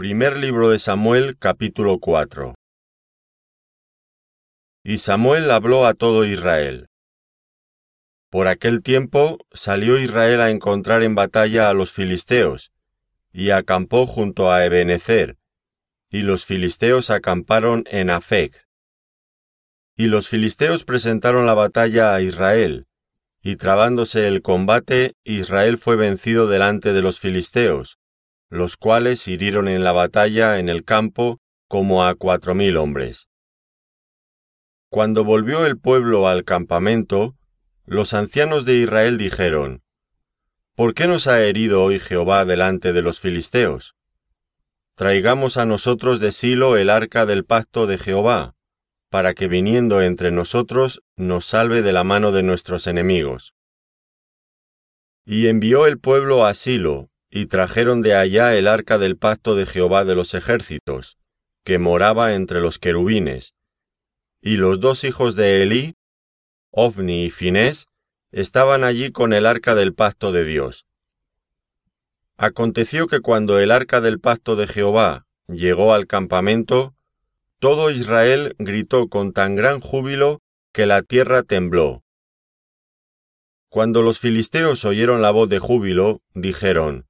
Primer libro de Samuel capítulo 4 Y Samuel habló a todo Israel. Por aquel tiempo salió Israel a encontrar en batalla a los filisteos, y acampó junto a Ebenezer, y los filisteos acamparon en Afec. Y los filisteos presentaron la batalla a Israel, y trabándose el combate, Israel fue vencido delante de los filisteos, los cuales hirieron en la batalla en el campo como a cuatro mil hombres. Cuando volvió el pueblo al campamento, los ancianos de Israel dijeron, ¿Por qué nos ha herido hoy Jehová delante de los filisteos? Traigamos a nosotros de Silo el arca del pacto de Jehová, para que viniendo entre nosotros nos salve de la mano de nuestros enemigos. Y envió el pueblo a Silo, y trajeron de allá el arca del pacto de Jehová de los ejércitos, que moraba entre los querubines. Y los dos hijos de Elí, Ofni y Finés, estaban allí con el arca del pacto de Dios. Aconteció que cuando el arca del pacto de Jehová llegó al campamento, todo Israel gritó con tan gran júbilo que la tierra tembló. Cuando los filisteos oyeron la voz de júbilo, dijeron,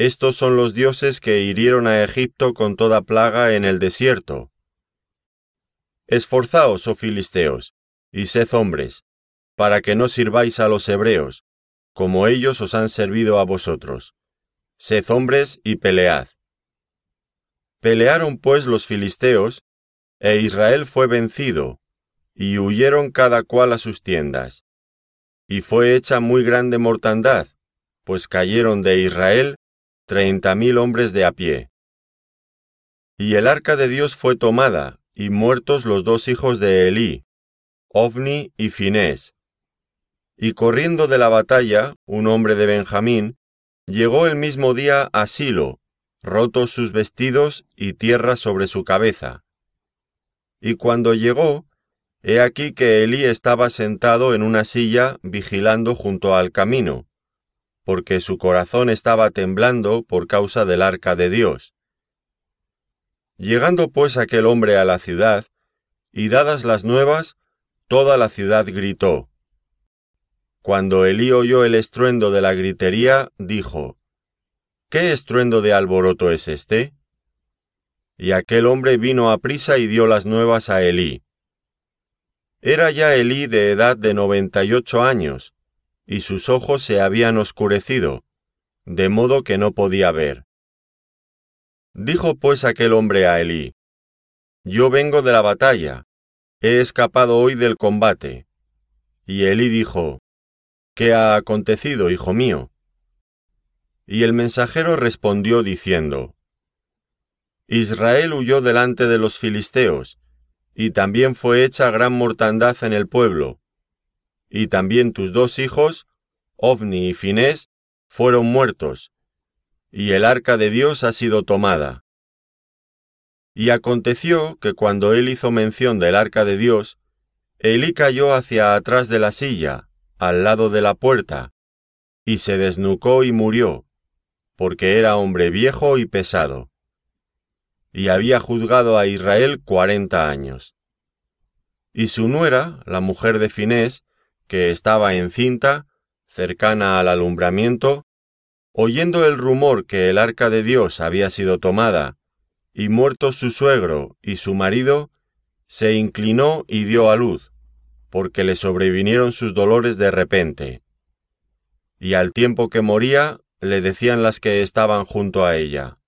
Estos son los dioses que hirieron a Egipto con toda plaga en el desierto. Esforzaos, oh filisteos, y sed hombres, para que no sirváis a los hebreos, como ellos os han servido a vosotros. Sed hombres y pelead. Pelearon pues los filisteos, e Israel fue vencido, y huyeron cada cual a sus tiendas. Y fue hecha muy grande mortandad, pues cayeron de Israel treinta mil hombres de a pie. Y el arca de Dios fue tomada, y muertos los dos hijos de Elí, Ofni y Finés. Y corriendo de la batalla, un hombre de Benjamín, llegó el mismo día a Silo, rotos sus vestidos y tierra sobre su cabeza. Y cuando llegó, he aquí que Elí estaba sentado en una silla vigilando junto al camino, porque su corazón estaba temblando por causa del arca de Dios. Llegando pues aquel hombre a la ciudad, y dadas las nuevas, toda la ciudad gritó. Cuando Elí oyó el estruendo de la gritería, dijo, ¿Qué estruendo de alboroto es este? Y aquel hombre vino a prisa y dio las nuevas a Elí. Era ya Elí de edad de noventa y ocho años, y sus ojos se habían oscurecido, de modo que no podía ver. Dijo pues aquel hombre a Elí, Yo vengo de la batalla, he escapado hoy del combate. Y Elí dijo, ¿Qué ha acontecido, hijo mío? Y el mensajero respondió diciendo, Israel huyó delante de los filisteos, y también fue hecha gran mortandad en el pueblo, y también tus dos hijos, Ovni y Finés, fueron muertos, y el arca de Dios ha sido tomada. Y aconteció que cuando él hizo mención del arca de Dios, Elí cayó hacia atrás de la silla, al lado de la puerta, y se desnucó y murió, porque era hombre viejo y pesado. Y había juzgado a Israel cuarenta años. Y su nuera, la mujer de Finés, que estaba encinta, cercana al alumbramiento, oyendo el rumor que el arca de Dios había sido tomada, y muerto su suegro y su marido, se inclinó y dio a luz, porque le sobrevinieron sus dolores de repente. Y al tiempo que moría, le decían las que estaban junto a ella,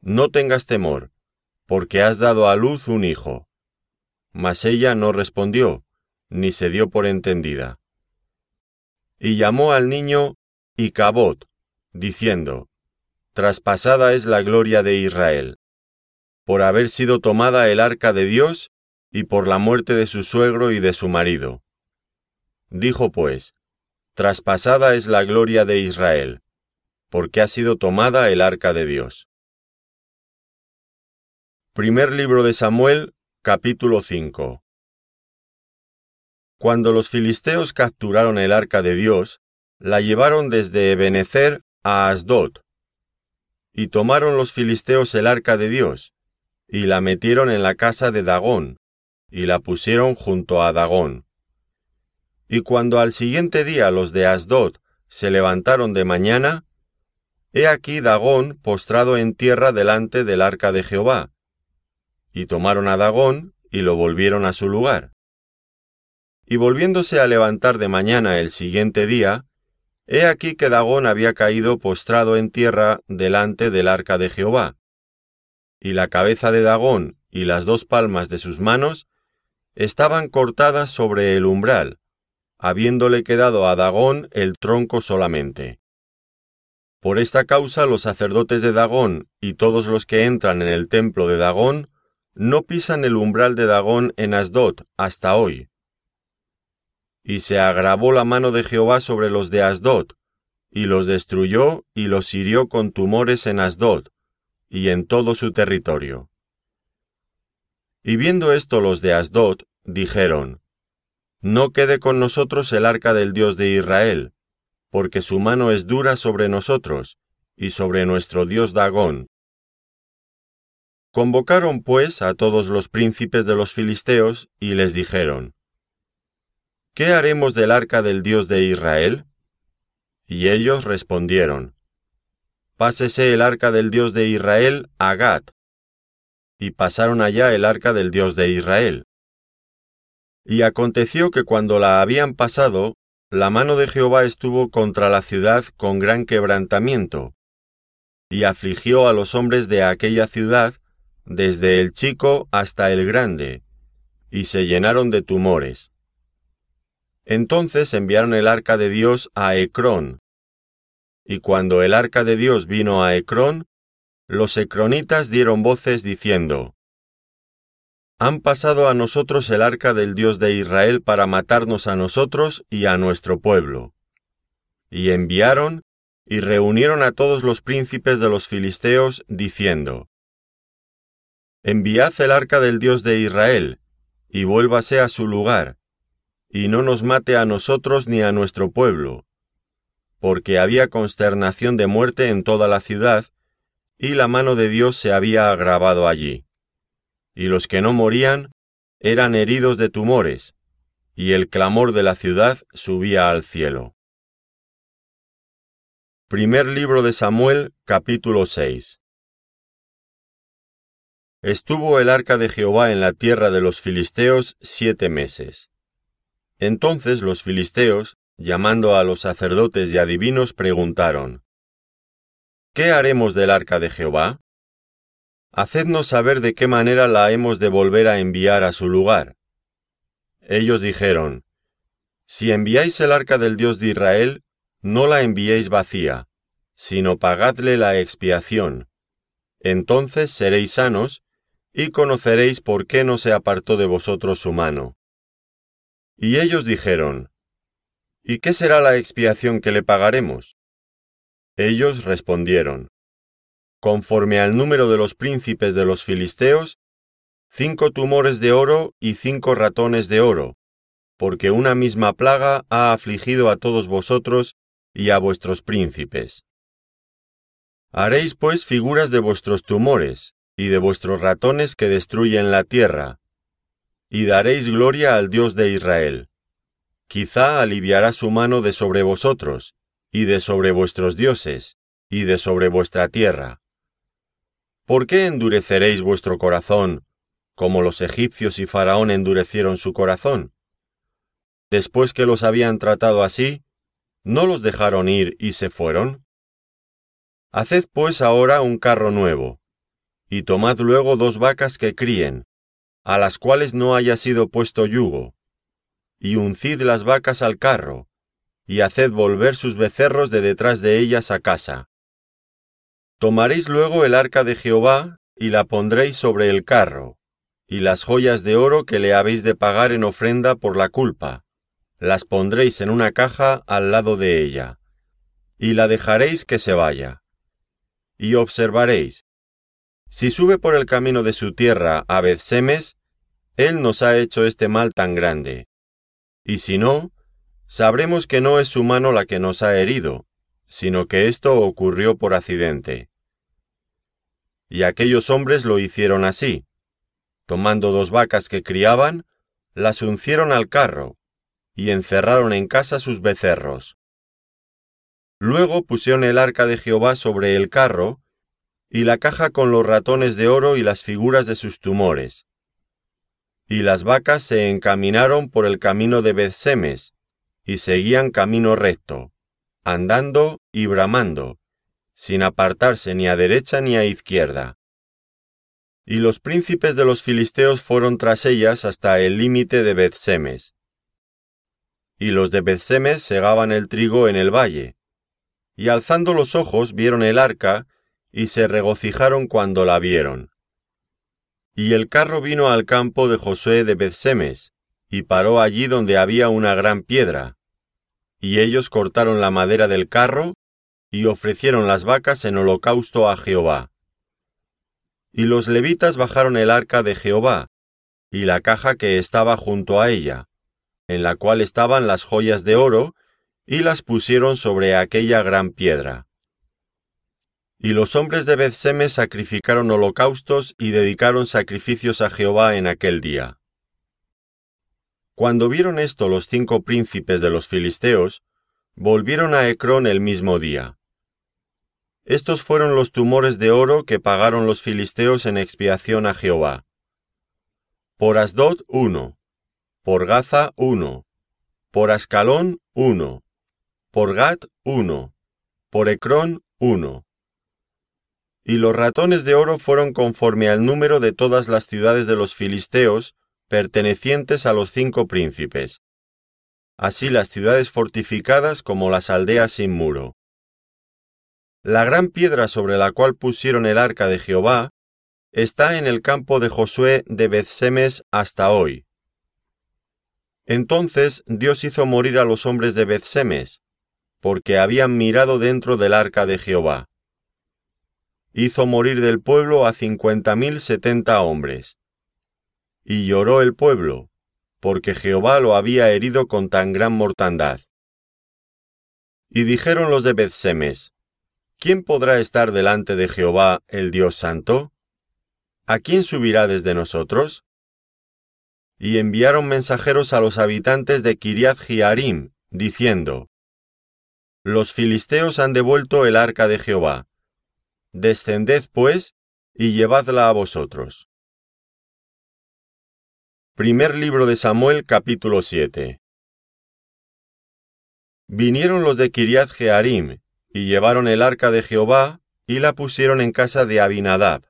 No tengas temor, porque has dado a luz un hijo. Mas ella no respondió, ni se dio por entendida. Y llamó al niño Icabot, diciendo, Traspasada es la gloria de Israel. por haber sido tomada el arca de Dios y por la muerte de su suegro y de su marido. Dijo pues, Traspasada es la gloria de Israel, porque ha sido tomada el arca de Dios. Primer libro de Samuel, capítulo 5 Cuando los filisteos capturaron el arca de Dios, la llevaron desde Ebenezer a Asdod. Y tomaron los filisteos el arca de Dios, y la metieron en la casa de Dagón, y la pusieron junto a Dagón. Y cuando al siguiente día los de Asdod se levantaron de mañana, he aquí Dagón postrado en tierra delante del arca de Jehová. Y tomaron a Dagón y lo volvieron a su lugar. Y volviéndose a levantar de mañana el siguiente día, he aquí que Dagón había caído postrado en tierra delante del arca de Jehová. Y la cabeza de Dagón y las dos palmas de sus manos estaban cortadas sobre el umbral, habiéndole quedado a Dagón el tronco solamente. Por esta causa los sacerdotes de Dagón y todos los que entran en el templo de Dagón no pisan el umbral de Dagón en Asdod hasta hoy. Y se agravó la mano de Jehová sobre los de Asdod, y los destruyó y los hirió con tumores en Asdod, y en todo su territorio. Y viendo esto los de Asdod, dijeron, no quede con nosotros el arca del Dios de Israel, porque su mano es dura sobre nosotros, y sobre nuestro Dios Dagón. Convocaron pues a todos los príncipes de los filisteos, y les dijeron, ¿Qué haremos del arca del Dios de Israel? Y ellos respondieron, Pásese el arca del Dios de Israel a Gat. Y pasaron allá el arca del Dios de Israel. Y aconteció que cuando la habían pasado, la mano de Jehová estuvo contra la ciudad con gran quebrantamiento, y afligió a los hombres de aquella ciudad, desde el chico hasta el grande, y se llenaron de tumores. Entonces enviaron el arca de Dios a Ecrón. Y cuando el arca de Dios vino a Ecrón, los ecronitas dieron voces diciendo, han pasado a nosotros el arca del Dios de Israel para matarnos a nosotros y a nuestro pueblo. Y enviaron y reunieron a todos los príncipes de los filisteos, diciendo, Enviad el arca del Dios de Israel, y vuélvase a su lugar, y no nos mate a nosotros ni a nuestro pueblo, porque había consternación de muerte en toda la ciudad, y la mano de Dios se había agravado allí y los que no morían eran heridos de tumores, y el clamor de la ciudad subía al cielo. Primer libro de Samuel, capítulo 6 Estuvo el arca de Jehová en la tierra de los filisteos siete meses. Entonces los filisteos, llamando a los sacerdotes y adivinos, preguntaron, ¿Qué haremos del arca de Jehová? Hacednos saber de qué manera la hemos de volver a enviar a su lugar. Ellos dijeron, Si enviáis el arca del Dios de Israel, no la enviéis vacía, sino pagadle la expiación. Entonces seréis sanos, y conoceréis por qué no se apartó de vosotros su mano. Y ellos dijeron, ¿Y qué será la expiación que le pagaremos? Ellos respondieron, conforme al número de los príncipes de los filisteos, cinco tumores de oro y cinco ratones de oro, porque una misma plaga ha afligido a todos vosotros y a vuestros príncipes. Haréis pues figuras de vuestros tumores y de vuestros ratones que destruyen la tierra, y daréis gloria al Dios de Israel. Quizá aliviará su mano de sobre vosotros, y de sobre vuestros dioses, y de sobre vuestra tierra. ¿Por qué endureceréis vuestro corazón, como los egipcios y Faraón endurecieron su corazón? Después que los habían tratado así, ¿no los dejaron ir y se fueron? Haced pues ahora un carro nuevo, y tomad luego dos vacas que críen, a las cuales no haya sido puesto yugo, y uncid las vacas al carro, y haced volver sus becerros de detrás de ellas a casa. Tomaréis luego el arca de Jehová y la pondréis sobre el carro, y las joyas de oro que le habéis de pagar en ofrenda por la culpa, las pondréis en una caja al lado de ella, y la dejaréis que se vaya. Y observaréis, si sube por el camino de su tierra a Bezsemes, él nos ha hecho este mal tan grande. Y si no, sabremos que no es su mano la que nos ha herido, sino que esto ocurrió por accidente. Y aquellos hombres lo hicieron así. Tomando dos vacas que criaban, las uncieron al carro, y encerraron en casa sus becerros. Luego pusieron el arca de Jehová sobre el carro, y la caja con los ratones de oro y las figuras de sus tumores. Y las vacas se encaminaron por el camino de Bethsemes, y seguían camino recto, andando y bramando, sin apartarse ni a derecha ni a izquierda. Y los príncipes de los filisteos fueron tras ellas hasta el límite de Bethsemes. Y los de Bethsemes segaban el trigo en el valle, y alzando los ojos vieron el arca, y se regocijaron cuando la vieron. Y el carro vino al campo de Josué de Bethsemes, y paró allí donde había una gran piedra. Y ellos cortaron la madera del carro, y ofrecieron las vacas en holocausto a Jehová. Y los levitas bajaron el arca de Jehová, y la caja que estaba junto a ella, en la cual estaban las joyas de oro, y las pusieron sobre aquella gran piedra. Y los hombres de Bethseme sacrificaron holocaustos y dedicaron sacrificios a Jehová en aquel día. Cuando vieron esto los cinco príncipes de los filisteos, volvieron a Ecrón el mismo día. Estos fueron los tumores de oro que pagaron los filisteos en expiación a Jehová. Por Asdod uno, por Gaza uno, por Ascalón uno, por Gat uno, por Ecrón uno y los ratones de oro fueron conforme al número de todas las ciudades de los filisteos, pertenecientes a los cinco príncipes. Así las ciudades fortificadas como las aldeas sin muro. La gran piedra sobre la cual pusieron el arca de Jehová está en el campo de Josué de Bethsemes hasta hoy. Entonces Dios hizo morir a los hombres de Bethsemes, porque habían mirado dentro del arca de Jehová hizo morir del pueblo a cincuenta mil setenta hombres. Y lloró el pueblo, porque Jehová lo había herido con tan gran mortandad. Y dijeron los de Bethsemes, ¿quién podrá estar delante de Jehová el Dios Santo? ¿A quién subirá desde nosotros? Y enviaron mensajeros a los habitantes de Kiriath Jearim, diciendo, Los filisteos han devuelto el arca de Jehová Descended, pues, y llevadla a vosotros. Primer libro de Samuel capítulo 7 Vinieron los de Kiriath Jearim, y llevaron el arca de Jehová, y la pusieron en casa de Abinadab,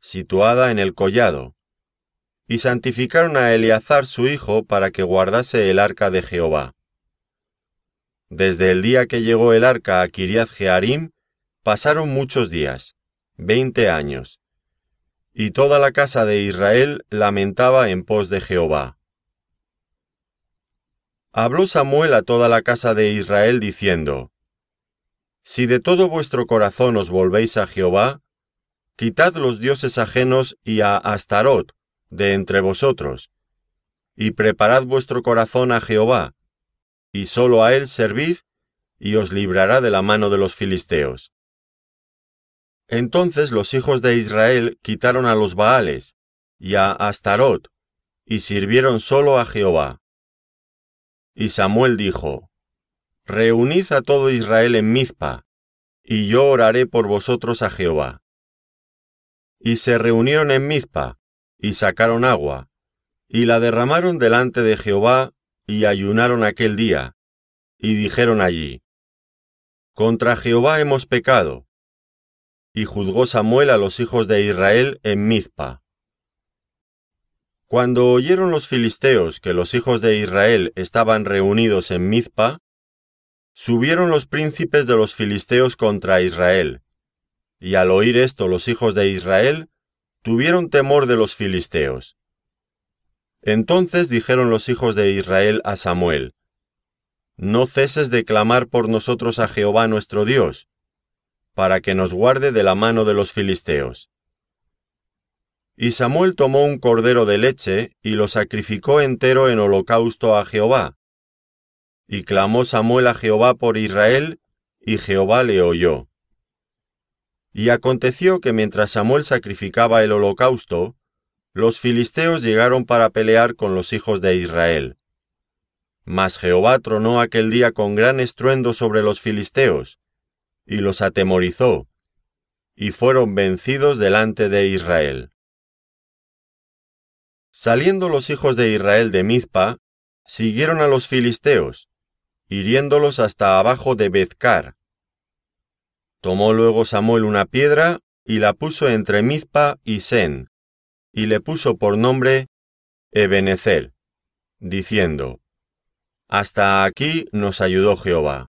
situada en el collado, y santificaron a Eleazar su hijo para que guardase el arca de Jehová. Desde el día que llegó el arca a Kiriath Jearim, Pasaron muchos días, veinte años, y toda la casa de Israel lamentaba en pos de Jehová. Habló Samuel a toda la casa de Israel diciendo, Si de todo vuestro corazón os volvéis a Jehová, quitad los dioses ajenos y a Astarot de entre vosotros, y preparad vuestro corazón a Jehová, y sólo a él servid, y os librará de la mano de los filisteos. Entonces los hijos de Israel quitaron a los Baales y a Astarot, y sirvieron solo a Jehová. Y Samuel dijo, Reunid a todo Israel en Mizpa, y yo oraré por vosotros a Jehová. Y se reunieron en Mizpa, y sacaron agua, y la derramaron delante de Jehová, y ayunaron aquel día, y dijeron allí, Contra Jehová hemos pecado, y juzgó Samuel a los hijos de Israel en Mizpa. Cuando oyeron los filisteos que los hijos de Israel estaban reunidos en Mizpa, subieron los príncipes de los filisteos contra Israel. Y al oír esto los hijos de Israel, tuvieron temor de los filisteos. Entonces dijeron los hijos de Israel a Samuel, No ceses de clamar por nosotros a Jehová nuestro Dios, para que nos guarde de la mano de los filisteos. Y Samuel tomó un cordero de leche y lo sacrificó entero en holocausto a Jehová. Y clamó Samuel a Jehová por Israel, y Jehová le oyó. Y aconteció que mientras Samuel sacrificaba el holocausto, los filisteos llegaron para pelear con los hijos de Israel. Mas Jehová tronó aquel día con gran estruendo sobre los filisteos, y los atemorizó, y fueron vencidos delante de Israel. Saliendo los hijos de Israel de Mizpa, siguieron a los filisteos, hiriéndolos hasta abajo de Bezcar. Tomó luego Samuel una piedra y la puso entre Mizpa y Sen, y le puso por nombre Ebenezer, diciendo, Hasta aquí nos ayudó Jehová.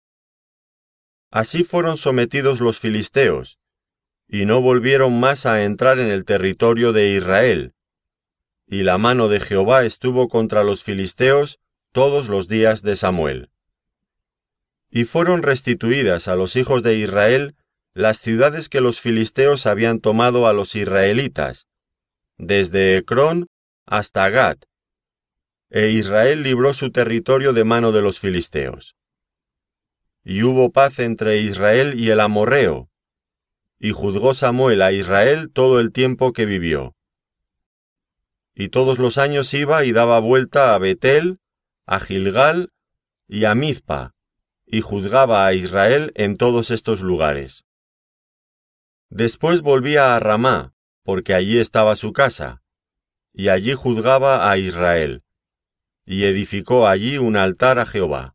Así fueron sometidos los filisteos, y no volvieron más a entrar en el territorio de Israel, y la mano de Jehová estuvo contra los filisteos todos los días de Samuel. Y fueron restituidas a los hijos de Israel las ciudades que los filisteos habían tomado a los israelitas, desde Ecrón hasta Gat, e Israel libró su territorio de mano de los filisteos. Y hubo paz entre Israel y el amorreo, y juzgó Samuel a Israel todo el tiempo que vivió. Y todos los años iba y daba vuelta a Betel, a Gilgal y a Mizpa, y juzgaba a Israel en todos estos lugares. Después volvía a Ramá, porque allí estaba su casa, y allí juzgaba a Israel, y edificó allí un altar a Jehová.